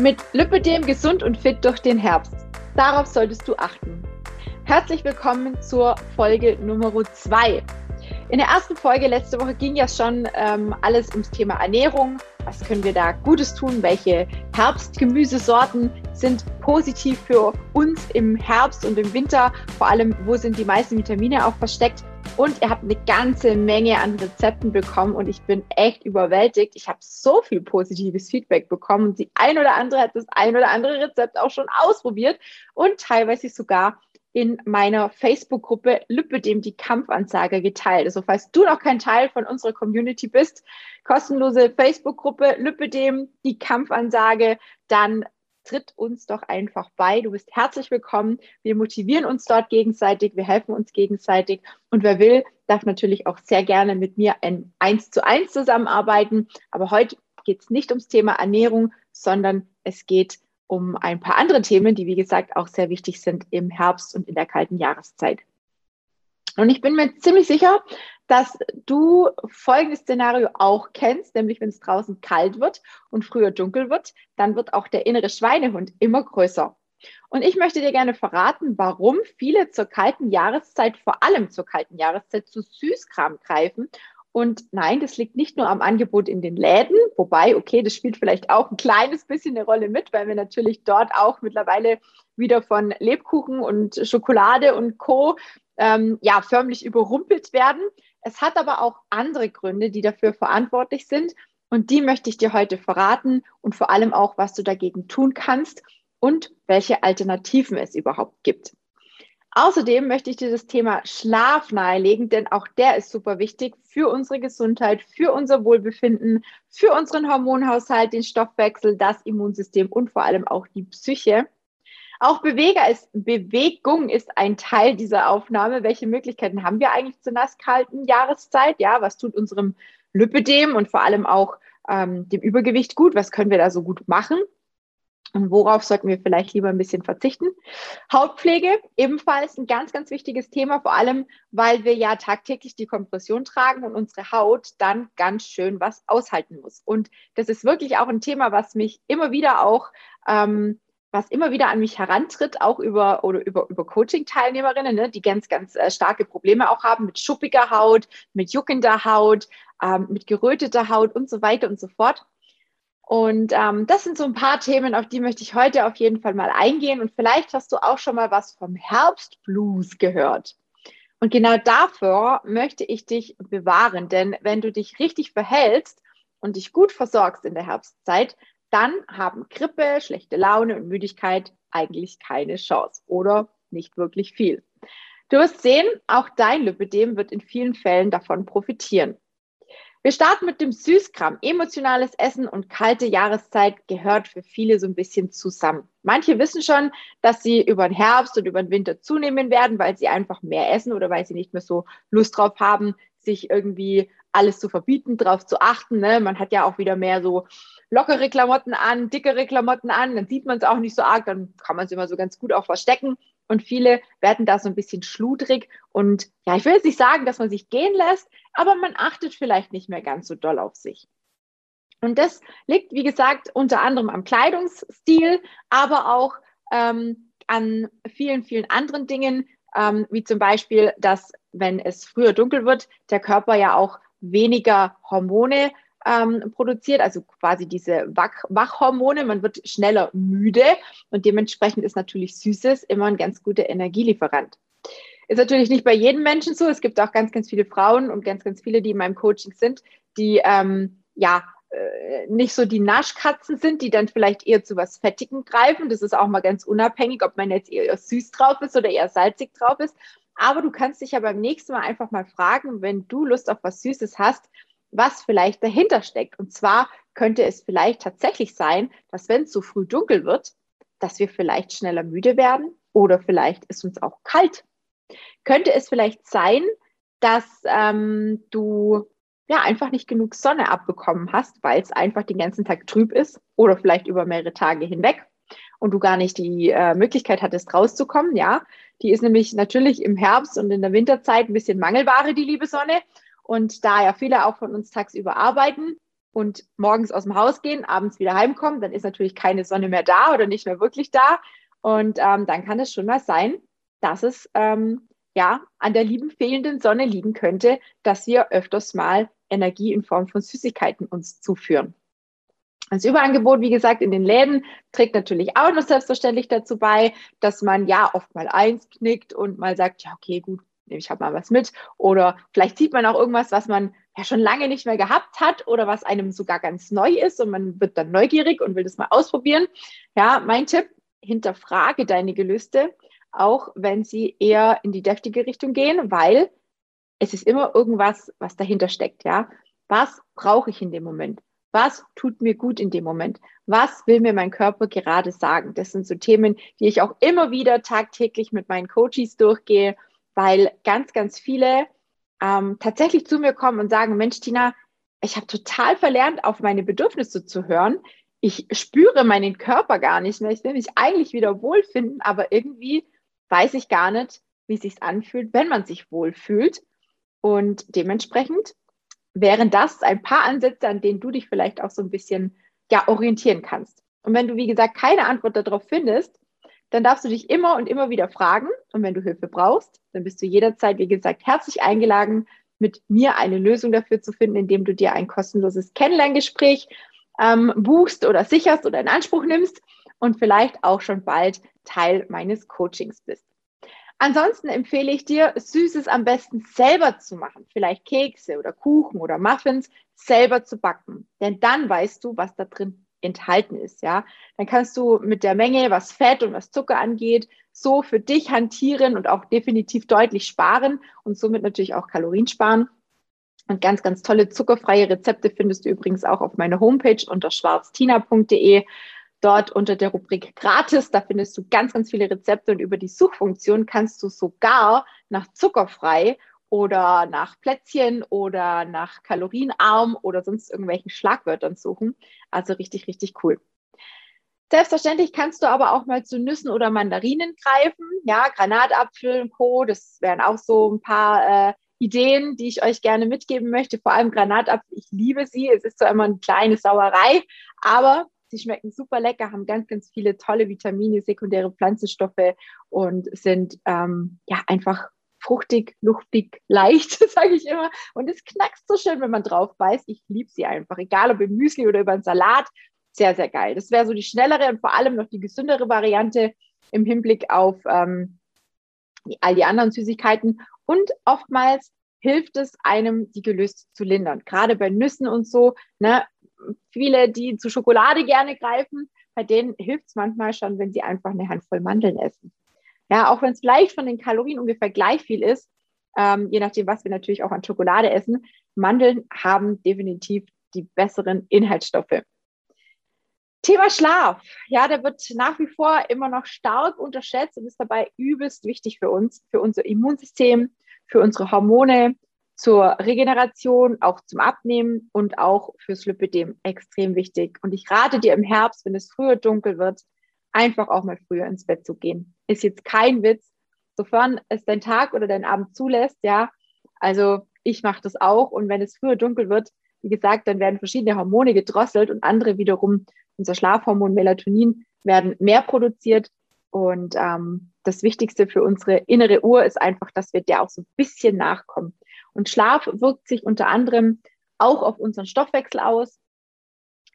Mit Lipidem gesund und fit durch den Herbst. Darauf solltest du achten. Herzlich willkommen zur Folge Nummer 2. In der ersten Folge letzte Woche ging ja schon ähm, alles ums Thema Ernährung. Was können wir da Gutes tun? Welche Herbstgemüsesorten sind positiv für uns im Herbst und im Winter? Vor allem, wo sind die meisten Vitamine auch versteckt? Und ihr habt eine ganze Menge an Rezepten bekommen und ich bin echt überwältigt. Ich habe so viel positives Feedback bekommen und die ein oder andere hat das ein oder andere Rezept auch schon ausprobiert und teilweise sogar in meiner Facebook-Gruppe Lüppedem die Kampfansage geteilt. Also falls du noch kein Teil von unserer Community bist, kostenlose Facebook-Gruppe Lüppedem die Kampfansage, dann tritt uns doch einfach bei. Du bist herzlich willkommen. Wir motivieren uns dort gegenseitig, wir helfen uns gegenseitig. Und wer will, darf natürlich auch sehr gerne mit mir ein eins zu eins zusammenarbeiten. Aber heute geht es nicht ums Thema Ernährung, sondern es geht um ein paar andere Themen, die wie gesagt auch sehr wichtig sind im Herbst und in der kalten Jahreszeit. Und ich bin mir ziemlich sicher, dass du folgendes Szenario auch kennst, nämlich wenn es draußen kalt wird und früher dunkel wird, dann wird auch der innere Schweinehund immer größer. Und ich möchte dir gerne verraten, warum viele zur kalten Jahreszeit, vor allem zur kalten Jahreszeit, zu Süßkram greifen. Und nein, das liegt nicht nur am Angebot in den Läden, wobei, okay, das spielt vielleicht auch ein kleines bisschen eine Rolle mit, weil wir natürlich dort auch mittlerweile wieder von Lebkuchen und Schokolade und Co. Ähm, ja, förmlich überrumpelt werden. Es hat aber auch andere Gründe, die dafür verantwortlich sind. Und die möchte ich dir heute verraten und vor allem auch, was du dagegen tun kannst und welche Alternativen es überhaupt gibt. Außerdem möchte ich dir das Thema Schlaf nahelegen, denn auch der ist super wichtig für unsere Gesundheit, für unser Wohlbefinden, für unseren Hormonhaushalt, den Stoffwechsel, das Immunsystem und vor allem auch die Psyche. Auch Beweger ist, Bewegung ist ein Teil dieser Aufnahme. Welche Möglichkeiten haben wir eigentlich zur nasskalten Jahreszeit? Ja, was tut unserem Lipidem und vor allem auch ähm, dem Übergewicht gut? Was können wir da so gut machen? Und worauf sollten wir vielleicht lieber ein bisschen verzichten? Hautpflege, ebenfalls ein ganz, ganz wichtiges Thema, vor allem, weil wir ja tagtäglich die Kompression tragen und unsere Haut dann ganz schön was aushalten muss. Und das ist wirklich auch ein Thema, was mich immer wieder auch ähm, was immer wieder an mich herantritt, auch über oder über, über Coaching-Teilnehmerinnen, ne, die ganz, ganz äh, starke Probleme auch haben mit schuppiger Haut, mit juckender Haut, ähm, mit geröteter Haut und so weiter und so fort. Und ähm, das sind so ein paar Themen, auf die möchte ich heute auf jeden Fall mal eingehen. Und vielleicht hast du auch schon mal was vom Herbstblues gehört. Und genau dafür möchte ich dich bewahren, denn wenn du dich richtig verhältst und dich gut versorgst in der Herbstzeit, dann haben Grippe, schlechte Laune und Müdigkeit eigentlich keine Chance oder nicht wirklich viel. Du wirst sehen, auch dein Lipidem wird in vielen Fällen davon profitieren. Wir starten mit dem Süßkram. Emotionales Essen und kalte Jahreszeit gehört für viele so ein bisschen zusammen. Manche wissen schon, dass sie über den Herbst und über den Winter zunehmen werden, weil sie einfach mehr essen oder weil sie nicht mehr so Lust drauf haben, sich irgendwie alles zu verbieten, darauf zu achten. Ne? Man hat ja auch wieder mehr so lockere Klamotten an, dickere Klamotten an, dann sieht man es auch nicht so arg, dann kann man es immer so ganz gut auch verstecken. Und viele werden da so ein bisschen schludrig und ja, ich will jetzt nicht sagen, dass man sich gehen lässt, aber man achtet vielleicht nicht mehr ganz so doll auf sich. Und das liegt, wie gesagt, unter anderem am Kleidungsstil, aber auch ähm, an vielen, vielen anderen Dingen, ähm, wie zum Beispiel, dass wenn es früher dunkel wird, der Körper ja auch weniger Hormone ähm, produziert, also quasi diese Wach Wachhormone. Man wird schneller müde und dementsprechend ist natürlich Süßes immer ein ganz guter Energielieferant. Ist natürlich nicht bei jedem Menschen so. Es gibt auch ganz, ganz viele Frauen und ganz, ganz viele, die in meinem Coaching sind, die ähm, ja äh, nicht so die Naschkatzen sind, die dann vielleicht eher zu was Fettigem greifen. Das ist auch mal ganz unabhängig, ob man jetzt eher süß drauf ist oder eher salzig drauf ist. Aber du kannst dich ja beim nächsten Mal einfach mal fragen, wenn du Lust auf was Süßes hast, was vielleicht dahinter steckt. Und zwar könnte es vielleicht tatsächlich sein, dass wenn es so früh dunkel wird, dass wir vielleicht schneller müde werden oder vielleicht ist uns auch kalt. Könnte es vielleicht sein, dass ähm, du ja einfach nicht genug Sonne abbekommen hast, weil es einfach den ganzen Tag trüb ist oder vielleicht über mehrere Tage hinweg und du gar nicht die äh, Möglichkeit hattest, rauszukommen. Ja, die ist nämlich natürlich im Herbst und in der Winterzeit ein bisschen Mangelware, die liebe Sonne. Und da ja viele auch von uns tagsüber arbeiten, und morgens aus dem Haus gehen, abends wieder heimkommen, dann ist natürlich keine Sonne mehr da oder nicht mehr wirklich da. Und ähm, dann kann es schon mal sein, dass es ähm, ja an der lieben fehlenden Sonne liegen könnte, dass wir öfters mal Energie in Form von Süßigkeiten uns zuführen. Das Überangebot, wie gesagt, in den Läden trägt natürlich auch noch selbstverständlich dazu bei, dass man ja oft mal eins knickt und mal sagt, ja, okay, gut, nehme ich halt mal was mit. Oder vielleicht sieht man auch irgendwas, was man ja schon lange nicht mehr gehabt hat oder was einem sogar ganz neu ist und man wird dann neugierig und will das mal ausprobieren. Ja, mein Tipp, hinterfrage deine Gelüste, auch wenn sie eher in die deftige Richtung gehen, weil es ist immer irgendwas, was dahinter steckt. Ja, was brauche ich in dem Moment? Was tut mir gut in dem Moment? Was will mir mein Körper gerade sagen? Das sind so Themen, die ich auch immer wieder tagtäglich mit meinen Coaches durchgehe, weil ganz, ganz viele ähm, tatsächlich zu mir kommen und sagen, Mensch, Tina, ich habe total verlernt, auf meine Bedürfnisse zu hören. Ich spüre meinen Körper gar nicht mehr. Ich will mich eigentlich wieder wohlfinden, aber irgendwie weiß ich gar nicht, wie es sich anfühlt, wenn man sich wohlfühlt. Und dementsprechend wären das ein paar Ansätze, an denen du dich vielleicht auch so ein bisschen ja, orientieren kannst. Und wenn du, wie gesagt, keine Antwort darauf findest, dann darfst du dich immer und immer wieder fragen. Und wenn du Hilfe brauchst, dann bist du jederzeit, wie gesagt, herzlich eingeladen, mit mir eine Lösung dafür zu finden, indem du dir ein kostenloses Kennenlerngespräch ähm, buchst oder sicherst oder in Anspruch nimmst und vielleicht auch schon bald Teil meines Coachings bist. Ansonsten empfehle ich dir, Süßes am besten selber zu machen. Vielleicht Kekse oder Kuchen oder Muffins selber zu backen. Denn dann weißt du, was da drin enthalten ist, ja. Dann kannst du mit der Menge, was Fett und was Zucker angeht, so für dich hantieren und auch definitiv deutlich sparen und somit natürlich auch Kalorien sparen. Und ganz, ganz tolle zuckerfreie Rezepte findest du übrigens auch auf meiner Homepage unter schwarztina.de. Dort unter der Rubrik Gratis, da findest du ganz, ganz viele Rezepte und über die Suchfunktion kannst du sogar nach zuckerfrei oder nach Plätzchen oder nach kalorienarm oder sonst irgendwelchen Schlagwörtern suchen. Also richtig, richtig cool. Selbstverständlich kannst du aber auch mal zu Nüssen oder Mandarinen greifen. Ja, Granatapfel und Co. Das wären auch so ein paar äh, Ideen, die ich euch gerne mitgeben möchte. Vor allem Granatapfel. Ich liebe sie. Es ist zwar immer eine kleine Sauerei, aber Sie schmecken super lecker, haben ganz, ganz viele tolle Vitamine, sekundäre Pflanzenstoffe und sind ähm, ja einfach fruchtig, luftig, leicht, sage ich immer. Und es knackst so schön, wenn man drauf beißt. Ich liebe sie einfach, egal ob im Müsli oder über einen Salat. Sehr, sehr geil. Das wäre so die schnellere und vor allem noch die gesündere Variante im Hinblick auf ähm, all die anderen Süßigkeiten. Und oftmals hilft es einem, die Gelüste zu lindern. Gerade bei Nüssen und so. Ne? Viele, die zu Schokolade gerne greifen, bei denen hilft es manchmal schon, wenn sie einfach eine Handvoll Mandeln essen. Ja, auch wenn es vielleicht von den Kalorien ungefähr gleich viel ist, ähm, je nachdem, was wir natürlich auch an Schokolade essen, Mandeln haben definitiv die besseren Inhaltsstoffe. Thema Schlaf. Ja, der wird nach wie vor immer noch stark unterschätzt und ist dabei übelst wichtig für uns, für unser Immunsystem, für unsere Hormone, zur Regeneration, auch zum Abnehmen und auch fürs Lipidem extrem wichtig. Und ich rate dir im Herbst, wenn es früher dunkel wird, einfach auch mal früher ins Bett zu gehen. Ist jetzt kein Witz, sofern es dein Tag oder dein Abend zulässt, ja. Also ich mache das auch. Und wenn es früher dunkel wird, wie gesagt, dann werden verschiedene Hormone gedrosselt und andere wiederum, unser Schlafhormon Melatonin, werden mehr produziert. Und ähm, das Wichtigste für unsere innere Uhr ist einfach, dass wir der auch so ein bisschen nachkommen. Und Schlaf wirkt sich unter anderem auch auf unseren Stoffwechsel aus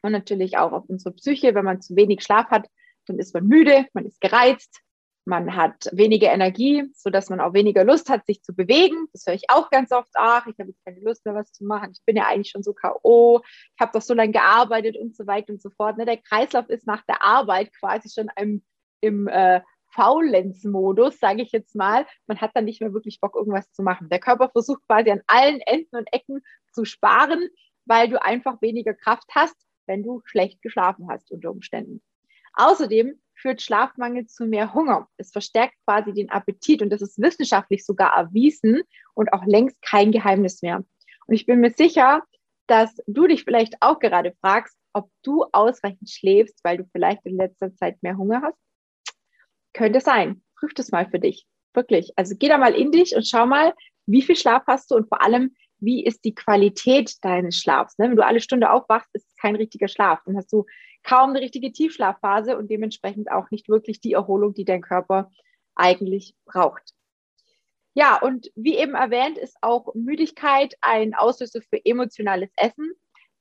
und natürlich auch auf unsere Psyche. Wenn man zu wenig Schlaf hat, dann ist man müde, man ist gereizt, man hat weniger Energie, so dass man auch weniger Lust hat, sich zu bewegen. Das höre ich auch ganz oft. Ach, ich habe jetzt keine Lust mehr, was zu machen. Ich bin ja eigentlich schon so K.O. Ich habe doch so lange gearbeitet und so weiter und so fort. Ne, der Kreislauf ist nach der Arbeit quasi schon im, im äh, Faulenz-Modus, sage ich jetzt mal. Man hat dann nicht mehr wirklich Bock, irgendwas zu machen. Der Körper versucht quasi an allen Enden und Ecken zu sparen, weil du einfach weniger Kraft hast, wenn du schlecht geschlafen hast unter Umständen. Außerdem führt Schlafmangel zu mehr Hunger. Es verstärkt quasi den Appetit und das ist wissenschaftlich sogar erwiesen und auch längst kein Geheimnis mehr. Und ich bin mir sicher, dass du dich vielleicht auch gerade fragst, ob du ausreichend schläfst, weil du vielleicht in letzter Zeit mehr Hunger hast könnte sein. Prüf das mal für dich. Wirklich. Also geh da mal in dich und schau mal, wie viel Schlaf hast du und vor allem, wie ist die Qualität deines Schlafs. Ne? Wenn du alle Stunde aufwachst, ist es kein richtiger Schlaf. Dann hast du kaum eine richtige Tiefschlafphase und dementsprechend auch nicht wirklich die Erholung, die dein Körper eigentlich braucht. Ja, und wie eben erwähnt, ist auch Müdigkeit ein Auslöser für emotionales Essen,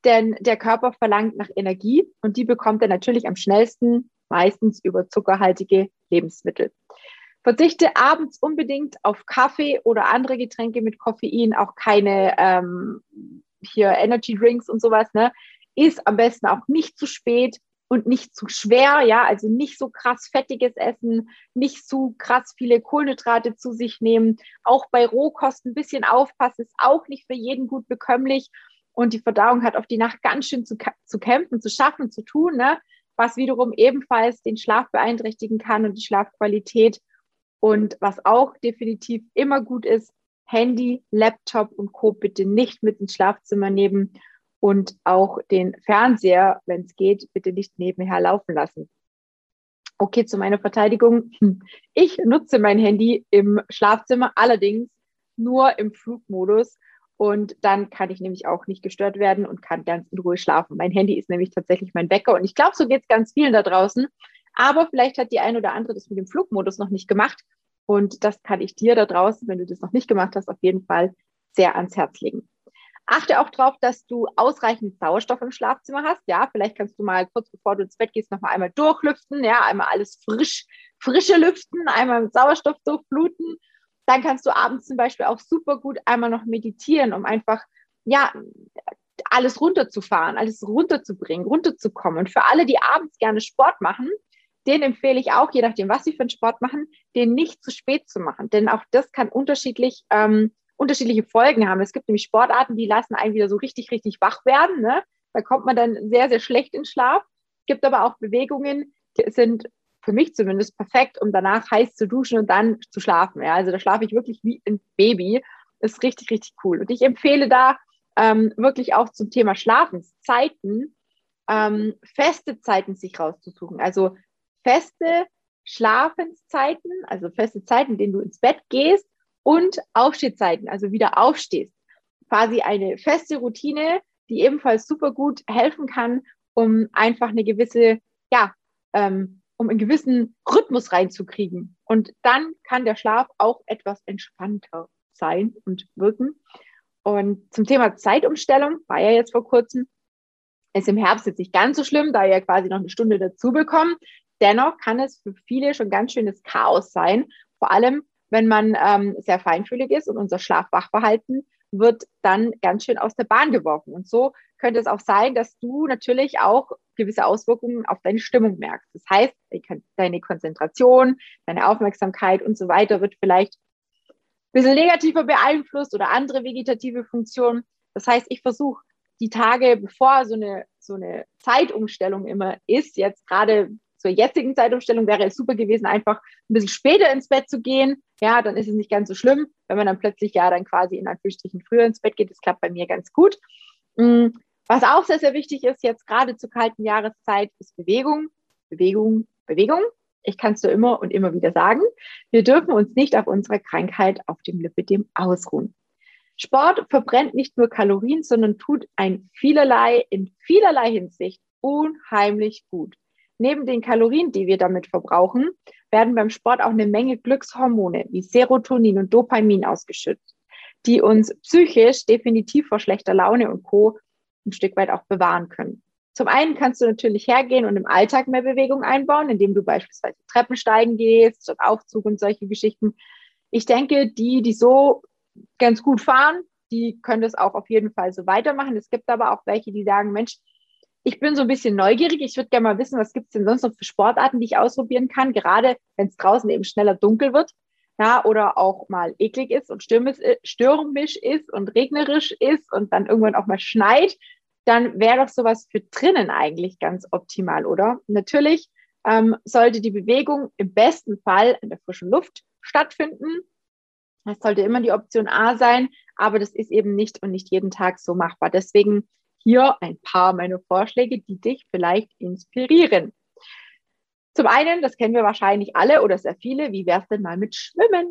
denn der Körper verlangt nach Energie und die bekommt er natürlich am schnellsten, meistens über zuckerhaltige Lebensmittel. Verzichte abends unbedingt auf Kaffee oder andere Getränke mit Koffein, auch keine ähm, hier Energy Drinks und sowas. Ne? Ist am besten auch nicht zu spät und nicht zu schwer, ja, also nicht so krass fettiges Essen, nicht zu krass viele Kohlenhydrate zu sich nehmen. Auch bei Rohkost ein bisschen aufpassen, ist auch nicht für jeden gut bekömmlich. Und die Verdauung hat auf die Nacht ganz schön zu, zu kämpfen, zu schaffen, zu tun, ne? Was wiederum ebenfalls den Schlaf beeinträchtigen kann und die Schlafqualität. Und was auch definitiv immer gut ist, Handy, Laptop und Co. bitte nicht mit ins Schlafzimmer nehmen und auch den Fernseher, wenn es geht, bitte nicht nebenher laufen lassen. Okay, zu meiner Verteidigung. Ich nutze mein Handy im Schlafzimmer, allerdings nur im Flugmodus. Und dann kann ich nämlich auch nicht gestört werden und kann ganz in Ruhe schlafen. Mein Handy ist nämlich tatsächlich mein Wecker. Und ich glaube, so geht es ganz vielen da draußen. Aber vielleicht hat die ein oder andere das mit dem Flugmodus noch nicht gemacht. Und das kann ich dir da draußen, wenn du das noch nicht gemacht hast, auf jeden Fall sehr ans Herz legen. Achte auch darauf, dass du ausreichend Sauerstoff im Schlafzimmer hast. Ja, vielleicht kannst du mal kurz bevor du ins Bett gehst, noch mal einmal durchlüften. Ja, einmal alles frisch, frische lüften, einmal mit Sauerstoff durchfluten. Dann kannst du abends zum Beispiel auch super gut einmal noch meditieren, um einfach, ja, alles runterzufahren, alles runterzubringen, runterzukommen. Und für alle, die abends gerne Sport machen, den empfehle ich auch, je nachdem, was sie für einen Sport machen, den nicht zu spät zu machen. Denn auch das kann unterschiedlich, ähm, unterschiedliche Folgen haben. Es gibt nämlich Sportarten, die lassen einen wieder so richtig, richtig wach werden. Ne? Da kommt man dann sehr, sehr schlecht in Schlaf. Es gibt aber auch Bewegungen, die sind für mich zumindest perfekt, um danach heiß zu duschen und dann zu schlafen. Ja? Also da schlafe ich wirklich wie ein Baby. Das ist richtig, richtig cool. Und ich empfehle da ähm, wirklich auch zum Thema Schlafenszeiten, ähm, feste Zeiten sich rauszusuchen. Also feste Schlafenszeiten, also feste Zeiten, in denen du ins Bett gehst und Aufstehzeiten, also wieder aufstehst. Quasi eine feste Routine, die ebenfalls super gut helfen kann, um einfach eine gewisse, ja, ähm, um einen gewissen Rhythmus reinzukriegen. Und dann kann der Schlaf auch etwas entspannter sein und wirken. Und zum Thema Zeitumstellung war ja jetzt vor kurzem, ist im Herbst jetzt nicht ganz so schlimm, da ihr ja quasi noch eine Stunde dazu bekommen. Dennoch kann es für viele schon ganz schönes Chaos sein, vor allem wenn man ähm, sehr feinfühlig ist und unser Schlafwachverhalten wird dann ganz schön aus der Bahn geworfen. Und so könnte es auch sein, dass du natürlich auch gewisse Auswirkungen auf deine Stimmung merkst. Das heißt, deine Konzentration, deine Aufmerksamkeit und so weiter wird vielleicht ein bisschen negativer beeinflusst oder andere vegetative Funktionen. Das heißt, ich versuche die Tage, bevor so eine, so eine Zeitumstellung immer ist, jetzt gerade zur jetzigen Zeitumstellung wäre es super gewesen, einfach ein bisschen später ins Bett zu gehen. Ja, dann ist es nicht ganz so schlimm, wenn man dann plötzlich ja dann quasi in Anführungsstrichen früher ins Bett geht. Das klappt bei mir ganz gut. Was auch sehr, sehr wichtig ist, jetzt gerade zur kalten Jahreszeit, ist Bewegung, Bewegung, Bewegung. Ich kann es nur immer und immer wieder sagen. Wir dürfen uns nicht auf unsere Krankheit auf dem Lipidem ausruhen. Sport verbrennt nicht nur Kalorien, sondern tut ein vielerlei, in vielerlei Hinsicht unheimlich gut. Neben den Kalorien, die wir damit verbrauchen, werden beim Sport auch eine Menge Glückshormone wie Serotonin und Dopamin ausgeschüttet, die uns psychisch definitiv vor schlechter Laune und Co. ein Stück weit auch bewahren können. Zum einen kannst du natürlich hergehen und im Alltag mehr Bewegung einbauen, indem du beispielsweise Treppen steigen gehst, statt Aufzug und solche Geschichten. Ich denke, die, die so ganz gut fahren, die können das auch auf jeden Fall so weitermachen. Es gibt aber auch welche, die sagen, Mensch, ich bin so ein bisschen neugierig. Ich würde gerne mal wissen, was gibt es denn sonst noch für Sportarten, die ich ausprobieren kann, gerade wenn es draußen eben schneller dunkel wird. Ja, oder auch mal eklig ist und stürmisch, äh, stürmisch ist und regnerisch ist und dann irgendwann auch mal schneit, dann wäre doch sowas für drinnen eigentlich ganz optimal, oder? Natürlich ähm, sollte die Bewegung im besten Fall in der frischen Luft stattfinden. Das sollte immer die Option A sein, aber das ist eben nicht und nicht jeden Tag so machbar. Deswegen hier ein paar meiner Vorschläge, die dich vielleicht inspirieren. Zum einen, das kennen wir wahrscheinlich alle oder sehr viele, wie wäre es denn mal mit Schwimmen?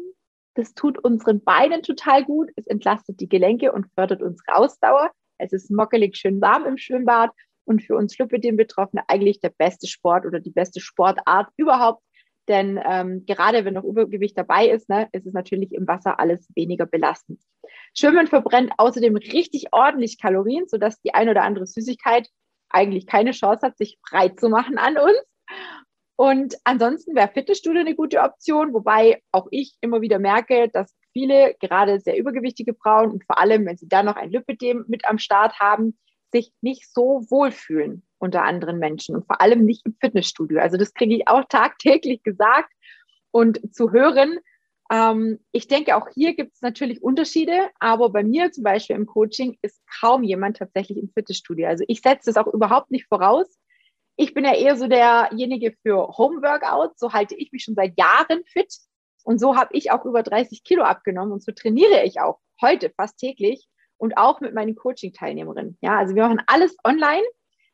Das tut unseren Beinen total gut. Es entlastet die Gelenke und fördert unsere Ausdauer. Es ist mockelig schön warm im Schwimmbad und für uns Lipidem-Betroffene eigentlich der beste Sport oder die beste Sportart überhaupt. Denn ähm, gerade wenn noch Übergewicht dabei ist, ne, ist es natürlich im Wasser alles weniger belastend. Schwimmen verbrennt außerdem richtig ordentlich Kalorien, sodass die ein oder andere Süßigkeit eigentlich keine Chance hat, sich breit zu machen an uns. Und ansonsten wäre Fitnessstudio eine gute Option, wobei auch ich immer wieder merke, dass viele, gerade sehr übergewichtige Frauen und vor allem, wenn sie dann noch ein Lipidem mit am Start haben, sich nicht so wohlfühlen unter anderen Menschen und vor allem nicht im Fitnessstudio. Also das kriege ich auch tagtäglich gesagt und zu hören. Ähm, ich denke, auch hier gibt es natürlich Unterschiede, aber bei mir zum Beispiel im Coaching ist kaum jemand tatsächlich im Fitnessstudio. Also ich setze das auch überhaupt nicht voraus. Ich bin ja eher so derjenige für Homeworkout. So halte ich mich schon seit Jahren fit. Und so habe ich auch über 30 Kilo abgenommen und so trainiere ich auch heute fast täglich und auch mit meinen Coaching-Teilnehmerinnen. Ja, also wir machen alles online.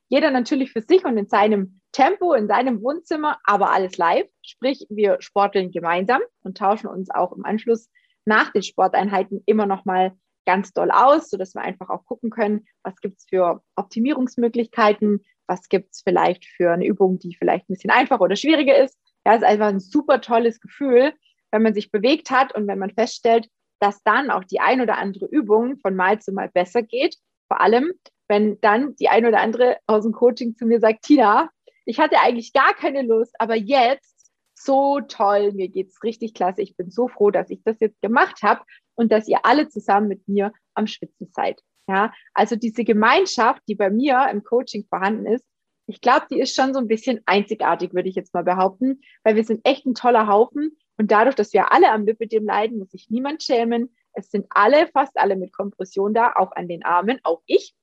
Jeder natürlich für sich und in seinem Tempo, in seinem Wohnzimmer, aber alles live. Sprich, wir sporteln gemeinsam und tauschen uns auch im Anschluss nach den Sporteinheiten immer noch mal ganz doll aus, sodass wir einfach auch gucken können, was gibt es für Optimierungsmöglichkeiten, was gibt es vielleicht für eine Übung, die vielleicht ein bisschen einfacher oder schwieriger ist. Ja, es ist einfach ein super tolles Gefühl, wenn man sich bewegt hat und wenn man feststellt, dass dann auch die ein oder andere Übung von Mal zu Mal besser geht. Vor allem, wenn dann die ein oder andere aus dem Coaching zu mir sagt, Tina, ich hatte eigentlich gar keine Lust, aber jetzt so toll, mir geht es richtig klasse. Ich bin so froh, dass ich das jetzt gemacht habe und dass ihr alle zusammen mit mir am Schwitzen seid. Ja, also diese Gemeinschaft, die bei mir im Coaching vorhanden ist, ich glaube, die ist schon so ein bisschen einzigartig, würde ich jetzt mal behaupten, weil wir sind echt ein toller Haufen und dadurch, dass wir alle am Lipidem leiden, muss sich niemand schämen. Es sind alle, fast alle mit Kompression da, auch an den Armen, auch ich.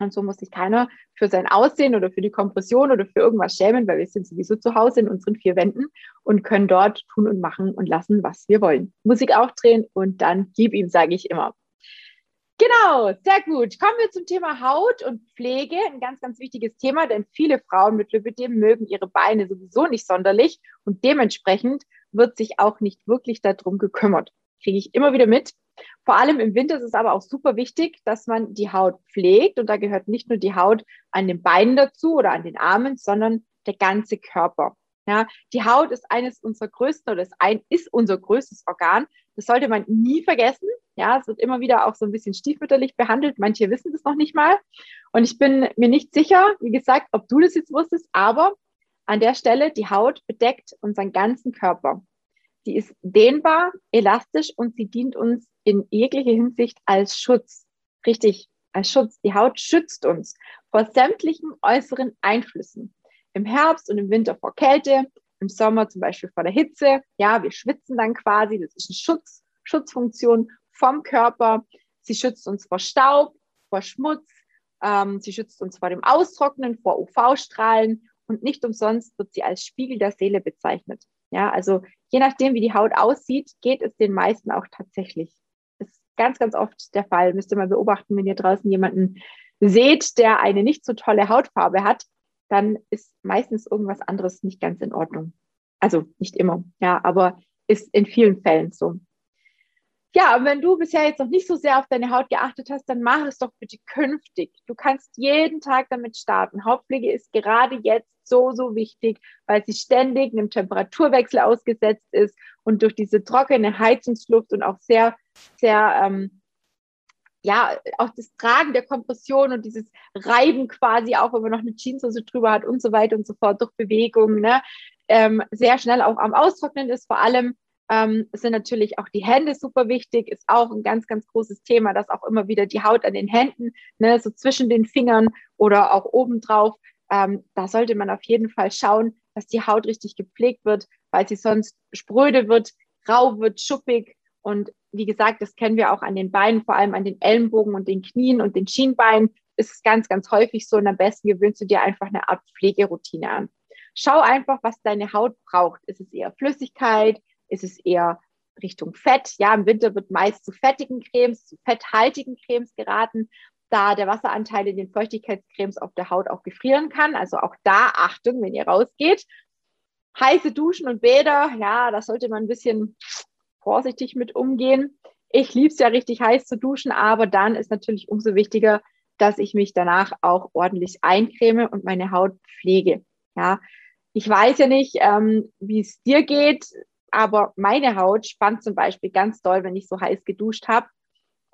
Und so muss sich keiner für sein Aussehen oder für die Kompression oder für irgendwas schämen, weil wir sind sowieso zu Hause in unseren vier Wänden und können dort tun und machen und lassen, was wir wollen. Musik aufdrehen und dann gib ihm, sage ich immer. Genau, sehr gut. Kommen wir zum Thema Haut und Pflege. Ein ganz, ganz wichtiges Thema, denn viele Frauen mit Lipidem mögen ihre Beine sowieso nicht sonderlich und dementsprechend wird sich auch nicht wirklich darum gekümmert. Kriege ich immer wieder mit. Vor allem im Winter ist es aber auch super wichtig, dass man die Haut pflegt. Und da gehört nicht nur die Haut an den Beinen dazu oder an den Armen, sondern der ganze Körper. Ja, die Haut ist eines unserer größten oder ist, ein, ist unser größtes Organ. Das sollte man nie vergessen. Ja, es wird immer wieder auch so ein bisschen stiefmütterlich behandelt. Manche wissen das noch nicht mal. Und ich bin mir nicht sicher, wie gesagt, ob du das jetzt wusstest, aber an der Stelle, die Haut bedeckt unseren ganzen Körper. Sie ist dehnbar, elastisch und sie dient uns in jeglicher Hinsicht als Schutz. Richtig, als Schutz. Die Haut schützt uns vor sämtlichen äußeren Einflüssen. Im Herbst und im Winter vor Kälte, im Sommer zum Beispiel vor der Hitze. Ja, wir schwitzen dann quasi. Das ist eine Schutz, Schutzfunktion vom Körper. Sie schützt uns vor Staub, vor Schmutz. Ähm, sie schützt uns vor dem Austrocknen, vor UV-Strahlen und nicht umsonst wird sie als Spiegel der Seele bezeichnet. Ja, also je nachdem, wie die Haut aussieht, geht es den meisten auch tatsächlich. Das ist ganz, ganz oft der Fall. Müsst ihr mal beobachten, wenn ihr draußen jemanden seht, der eine nicht so tolle Hautfarbe hat, dann ist meistens irgendwas anderes nicht ganz in Ordnung. Also nicht immer, ja, aber ist in vielen Fällen so. Ja, und wenn du bisher jetzt noch nicht so sehr auf deine Haut geachtet hast, dann mach es doch bitte künftig. Du kannst jeden Tag damit starten. Hautpflege ist gerade jetzt so, so wichtig, weil sie ständig einem Temperaturwechsel ausgesetzt ist und durch diese trockene Heizungsluft und auch sehr, sehr, ähm, ja, auch das Tragen der Kompression und dieses Reiben quasi, auch wenn man noch eine Jeanshose drüber hat und so weiter und so fort, durch Bewegung, ne, ähm, sehr schnell auch am Austrocknen ist, vor allem ähm, sind natürlich auch die Hände super wichtig, ist auch ein ganz, ganz großes Thema, dass auch immer wieder die Haut an den Händen, ne, so zwischen den Fingern oder auch obendrauf, ähm, da sollte man auf jeden Fall schauen, dass die Haut richtig gepflegt wird, weil sie sonst spröde wird, rau wird, schuppig. Und wie gesagt, das kennen wir auch an den Beinen, vor allem an den Ellenbogen und den Knien und den Schienbeinen ist es ganz, ganz häufig so. Und am besten gewöhnst du dir einfach eine Art Pflegeroutine an. Schau einfach, was deine Haut braucht. Ist es eher Flüssigkeit? Ist es eher Richtung Fett. Ja, im Winter wird meist zu fettigen Cremes, zu fetthaltigen Cremes geraten, da der Wasseranteil in den Feuchtigkeitscremes auf der Haut auch gefrieren kann. Also auch da Achtung, wenn ihr rausgeht. Heiße Duschen und Bäder, ja, das sollte man ein bisschen vorsichtig mit umgehen. Ich liebe es ja richtig heiß zu duschen, aber dann ist natürlich umso wichtiger, dass ich mich danach auch ordentlich eincreme und meine Haut pflege. Ja, ich weiß ja nicht, ähm, wie es dir geht, aber meine Haut spannt zum Beispiel ganz doll, wenn ich so heiß geduscht habe.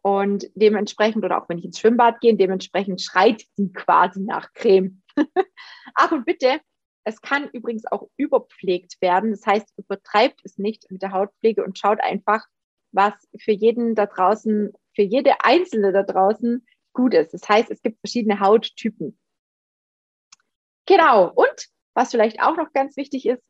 Und dementsprechend, oder auch wenn ich ins Schwimmbad gehe, dementsprechend schreit die quasi nach Creme. Ach und bitte, es kann übrigens auch überpflegt werden. Das heißt, übertreibt es nicht mit der Hautpflege und schaut einfach, was für jeden da draußen, für jede Einzelne da draußen gut ist. Das heißt, es gibt verschiedene Hauttypen. Genau. Und was vielleicht auch noch ganz wichtig ist,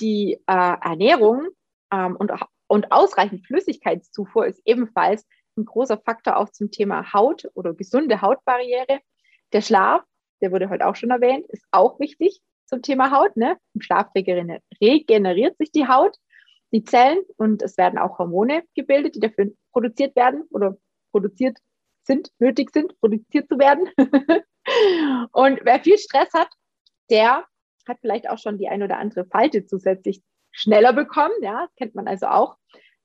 die äh, Ernährung ähm, und, und ausreichend Flüssigkeitszufuhr ist ebenfalls ein großer Faktor auch zum Thema Haut oder gesunde Hautbarriere. Der Schlaf, der wurde heute auch schon erwähnt, ist auch wichtig zum Thema Haut. Ne? Im Schlaf regeneriert sich die Haut, die Zellen und es werden auch Hormone gebildet, die dafür produziert werden oder produziert sind, nötig sind, produziert zu werden. und wer viel Stress hat, der hat vielleicht auch schon die ein oder andere Falte zusätzlich schneller bekommen. Ja, kennt man also auch.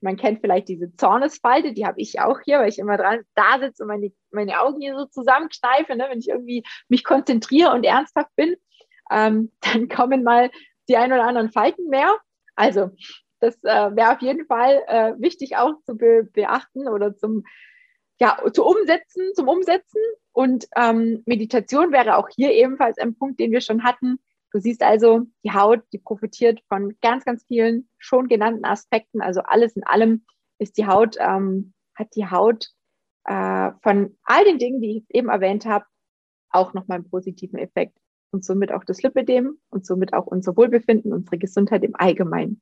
Man kennt vielleicht diese Zornesfalte, die habe ich auch hier, weil ich immer dran da sitze und meine, meine Augen hier so zusammenkneife, ne, wenn ich irgendwie mich konzentriere und ernsthaft bin, ähm, dann kommen mal die ein oder anderen Falten mehr. Also das äh, wäre auf jeden Fall äh, wichtig auch zu be beachten oder zum ja, zu umsetzen, zum Umsetzen. Und ähm, Meditation wäre auch hier ebenfalls ein Punkt, den wir schon hatten. Du siehst also, die Haut, die profitiert von ganz, ganz vielen schon genannten Aspekten. Also alles in allem ist die Haut, ähm, hat die Haut äh, von all den Dingen, die ich eben erwähnt habe, auch nochmal einen positiven Effekt und somit auch das Lipidem und somit auch unser Wohlbefinden, unsere Gesundheit im Allgemeinen.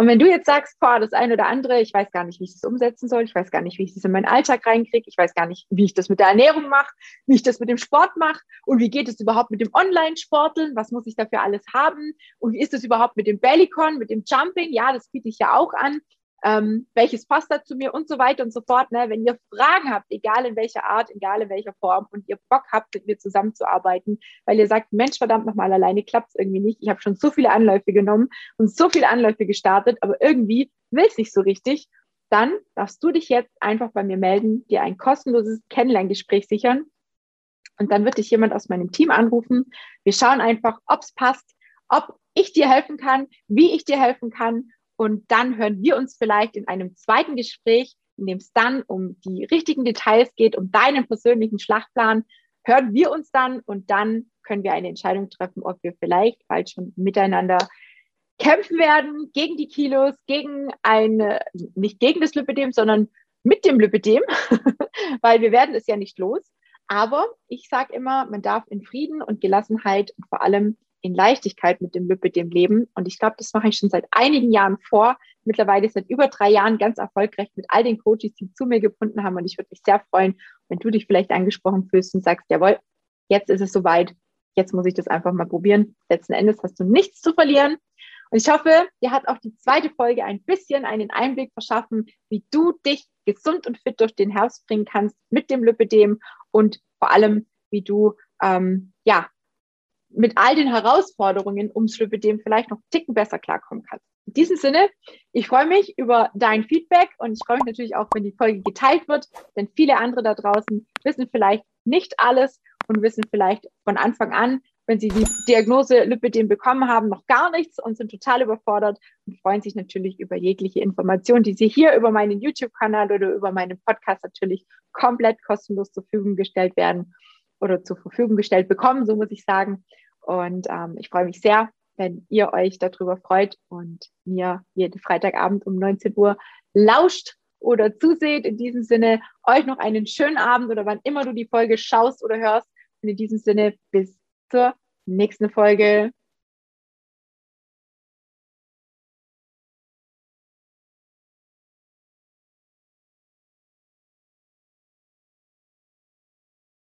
Und wenn du jetzt sagst, boah, das eine oder andere, ich weiß gar nicht, wie ich das umsetzen soll, ich weiß gar nicht, wie ich das in meinen Alltag reinkriege, ich weiß gar nicht, wie ich das mit der Ernährung mache, wie ich das mit dem Sport mache und wie geht es überhaupt mit dem Online-Sporteln, was muss ich dafür alles haben und wie ist es überhaupt mit dem Bellycon, mit dem Jumping, ja, das biete ich ja auch an ähm, welches passt da zu mir und so weiter und so fort. Ne? Wenn ihr Fragen habt, egal in welcher Art, egal in welcher Form und ihr Bock habt, mit mir zusammenzuarbeiten, weil ihr sagt, Mensch, verdammt nochmal, alleine klappt es irgendwie nicht. Ich habe schon so viele Anläufe genommen und so viele Anläufe gestartet, aber irgendwie will es nicht so richtig. Dann darfst du dich jetzt einfach bei mir melden, dir ein kostenloses Kennenlerngespräch sichern. Und dann wird dich jemand aus meinem Team anrufen. Wir schauen einfach, ob es passt, ob ich dir helfen kann, wie ich dir helfen kann und dann hören wir uns vielleicht in einem zweiten Gespräch, in dem es dann um die richtigen Details geht, um deinen persönlichen Schlachtplan. Hören wir uns dann und dann können wir eine Entscheidung treffen, ob wir vielleicht bald schon miteinander kämpfen werden gegen die Kilos, gegen eine, nicht gegen das Lipidem, sondern mit dem Lipidem, weil wir werden es ja nicht los. Aber ich sage immer, man darf in Frieden und Gelassenheit und vor allem in Leichtigkeit mit dem Lipidem leben. Und ich glaube, das mache ich schon seit einigen Jahren vor. Mittlerweile seit über drei Jahren ganz erfolgreich mit all den Coaches, die zu mir gefunden haben. Und ich würde mich sehr freuen, wenn du dich vielleicht angesprochen fühlst und sagst, jawohl, jetzt ist es soweit. Jetzt muss ich das einfach mal probieren. Letzten Endes hast du nichts zu verlieren. Und ich hoffe, dir hat auch die zweite Folge ein bisschen einen Einblick verschaffen, wie du dich gesund und fit durch den Herbst bringen kannst mit dem Lipidem und vor allem, wie du ähm, ja mit all den Herausforderungen ums Lipidem vielleicht noch einen Ticken besser klarkommen kannst. In diesem Sinne, ich freue mich über dein Feedback und ich freue mich natürlich auch, wenn die Folge geteilt wird, denn viele andere da draußen wissen vielleicht nicht alles und wissen vielleicht von Anfang an, wenn sie die Diagnose Lipidem bekommen haben, noch gar nichts und sind total überfordert und freuen sich natürlich über jegliche Information, die sie hier über meinen YouTube-Kanal oder über meinen Podcast natürlich komplett kostenlos zur Verfügung gestellt werden oder zur Verfügung gestellt bekommen, so muss ich sagen. Und ähm, ich freue mich sehr, wenn ihr euch darüber freut und mir jeden Freitagabend um 19 Uhr lauscht oder zuseht. In diesem Sinne, euch noch einen schönen Abend oder wann immer du die Folge schaust oder hörst. Und in diesem Sinne, bis zur nächsten Folge.